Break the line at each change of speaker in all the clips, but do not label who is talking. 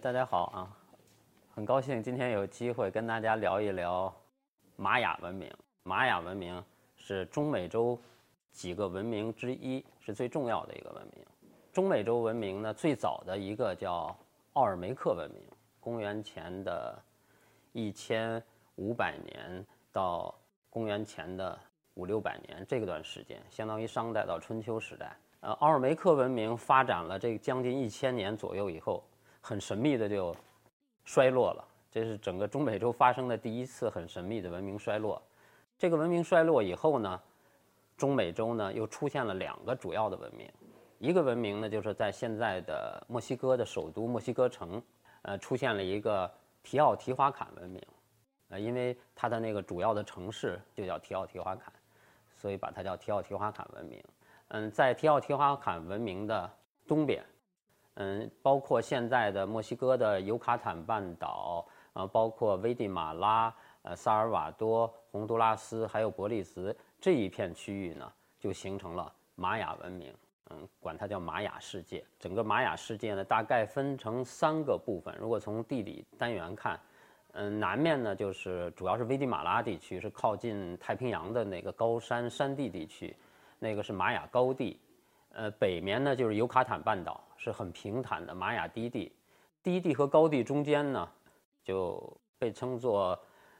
大家好啊，很高兴今天有机会跟大家聊一聊玛雅文明。玛雅文明是中美洲几个文明之一，是最重要的一个文明。中美洲文明呢，最早的一个叫奥尔梅克文明，公元前的一千五百年到公元前的五六百年这段时间，相当于商代到春秋时代。呃，奥尔梅克文明发展了这将近一千年左右以后。很神秘的就衰落了，这是整个中美洲发生的第一次很神秘的文明衰落。这个文明衰落以后呢，中美洲呢又出现了两个主要的文明，一个文明呢就是在现在的墨西哥的首都墨西哥城，呃，出现了一个提奥提华坎文明，呃，因为它的那个主要的城市就叫提奥提华坎，所以把它叫提奥提华坎文明。嗯，在提奥提华坎文明的东边。嗯，包括现在的墨西哥的尤卡坦半岛，呃，包括危地马拉、呃，萨尔瓦多、洪都拉斯，还有伯利兹这一片区域呢，就形成了玛雅文明。嗯，管它叫玛雅世界。整个玛雅世界呢，大概分成三个部分。如果从地理单元看，嗯，南面呢就是主要是危地马拉地区，是靠近太平洋的那个高山山地地区，那个是玛雅高地。呃，北面呢就是尤卡坦半岛，是很平坦的玛雅低地，低地和高地中间呢，就被称作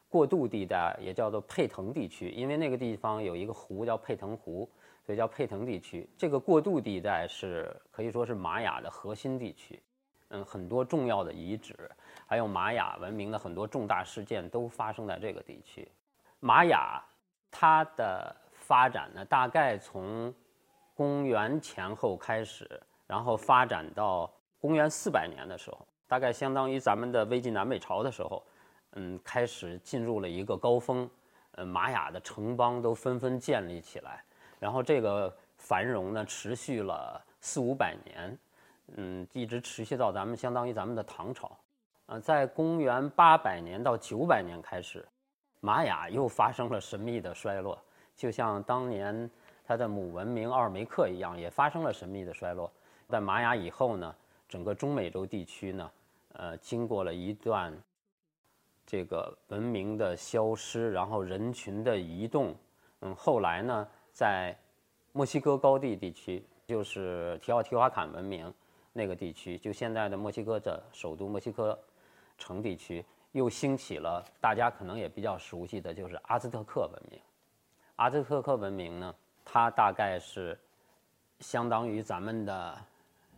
过渡地带，也叫做佩腾地区，因为那个地方有一个湖叫佩腾湖，所以叫佩腾地区。这个过渡地带是可以说是玛雅的核心地区，嗯，很多重要的遗址，还有玛雅文明的很多重大事件都发生在这个地区。玛雅它的发展呢，大概从公元前后开始，然后发展到公元四百年的时候，大概相当于咱们的魏晋南北朝的时候，嗯，开始进入了一个高峰，呃，玛雅的城邦都纷纷建立起来，然后这个繁荣呢持续了四五百年，嗯，一直持续到咱们相当于咱们的唐朝，呃，在公元八百年到九百年开始，玛雅又发生了神秘的衰落，就像当年。它的母文明奥尔梅克一样，也发生了神秘的衰落。在玛雅以后呢，整个中美洲地区呢，呃，经过了一段这个文明的消失，然后人群的移动，嗯，后来呢，在墨西哥高地地区，就是提奥提华坎文明那个地区，就现在的墨西哥的首都墨西哥城地区，又兴起了大家可能也比较熟悉的就是阿兹特克文明。阿兹特克文明呢？它大概是相当于咱们的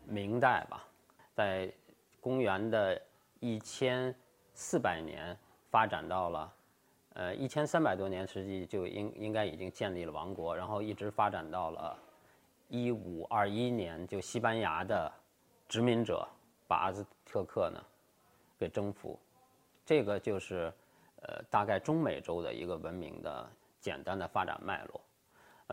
明代吧，在公元的一千四百年发展到了，呃一千三百多年，实际就应应该已经建立了王国，然后一直发展到了一五二一年，就西班牙的殖民者把阿兹特克呢给征服，这个就是呃大概中美洲的一个文明的简单的发展脉络。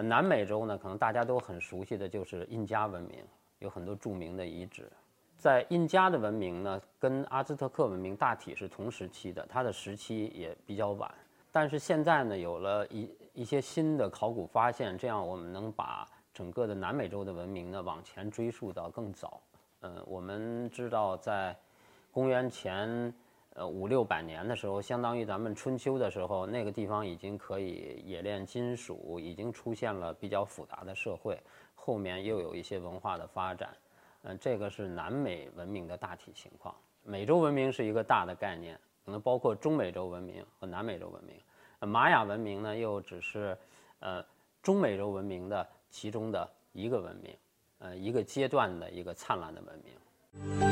南美洲呢，可能大家都很熟悉的就是印加文明，有很多著名的遗址。在印加的文明呢，跟阿兹特克文明大体是同时期的，它的时期也比较晚。但是现在呢，有了一一些新的考古发现，这样我们能把整个的南美洲的文明呢往前追溯到更早。嗯，我们知道在公元前。呃，五六百年的时候，相当于咱们春秋的时候，那个地方已经可以冶炼金属，已经出现了比较复杂的社会。后面又有一些文化的发展，嗯，这个是南美文明的大体情况。美洲文明是一个大的概念，可能包括中美洲文明和南美洲文明。玛雅文明呢，又只是呃中美洲文明的其中的一个文明，呃一个阶段的一个灿烂的文明。